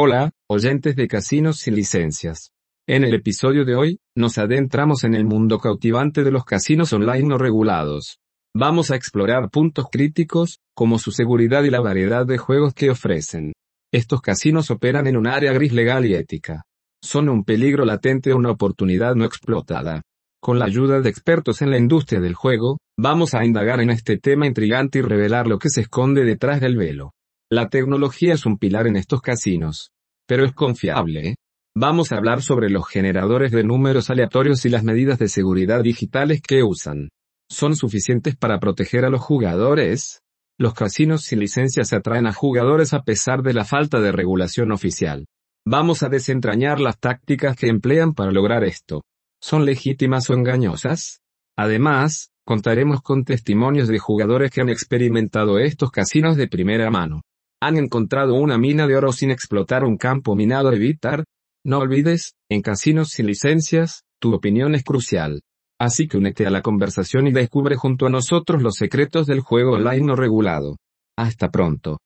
Hola, oyentes de casinos sin licencias. En el episodio de hoy, nos adentramos en el mundo cautivante de los casinos online no regulados. Vamos a explorar puntos críticos, como su seguridad y la variedad de juegos que ofrecen. Estos casinos operan en un área gris legal y ética. Son un peligro latente o una oportunidad no explotada. Con la ayuda de expertos en la industria del juego, vamos a indagar en este tema intrigante y revelar lo que se esconde detrás del velo. La tecnología es un pilar en estos casinos. Pero es confiable, ¿eh? Vamos a hablar sobre los generadores de números aleatorios y las medidas de seguridad digitales que usan. ¿Son suficientes para proteger a los jugadores? Los casinos sin licencias atraen a jugadores a pesar de la falta de regulación oficial. Vamos a desentrañar las tácticas que emplean para lograr esto. ¿Son legítimas o engañosas? Además, contaremos con testimonios de jugadores que han experimentado estos casinos de primera mano. Han encontrado una mina de oro sin explotar un campo minado evitar. No olvides, en casinos sin licencias, tu opinión es crucial. Así que únete a la conversación y descubre junto a nosotros los secretos del juego online no regulado. Hasta pronto.